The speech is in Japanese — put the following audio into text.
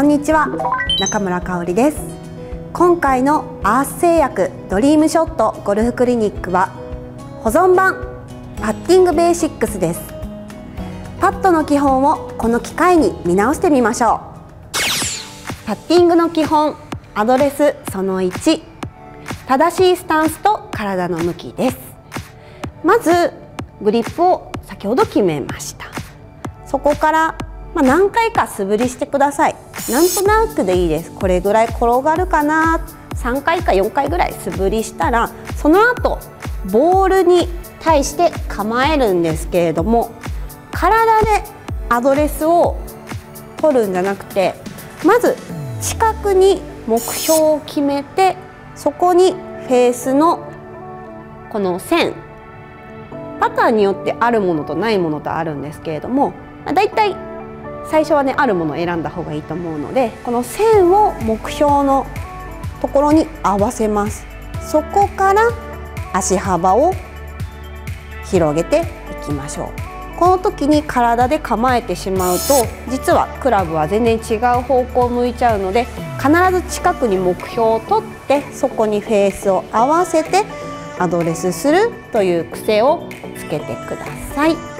こんにちは。中村香織です。今回のアース製薬ドリームショットゴルフクリニックは保存版パッティングベーシックスです。パットの基本をこの機会に見直してみましょう。パッティングの基本アドレスその1正しいスタンスと体の向きです。まずグリップを先ほど決めました。そこからまあ、何回か素振りしてください。なんとなくでいいです。これぐらい転がるかな。3回か4回ぐらい素振りしたらその後ボールに対して構えるんですけれども体でアドレスを取るんじゃなくてまず近くに目標を決めてそこにフェースのこの線パターンによってあるものとないものとあるんですけれどもだいたい最初はねあるものを選んだ方がいいと思うのでこの線を目標のところに合わせますそこから足幅を広げていきましょうこの時に体で構えてしまうと実はクラブは全然違う方向を向いちゃうので必ず近くに目標を取ってそこにフェースを合わせてアドレスするという癖をつけてください。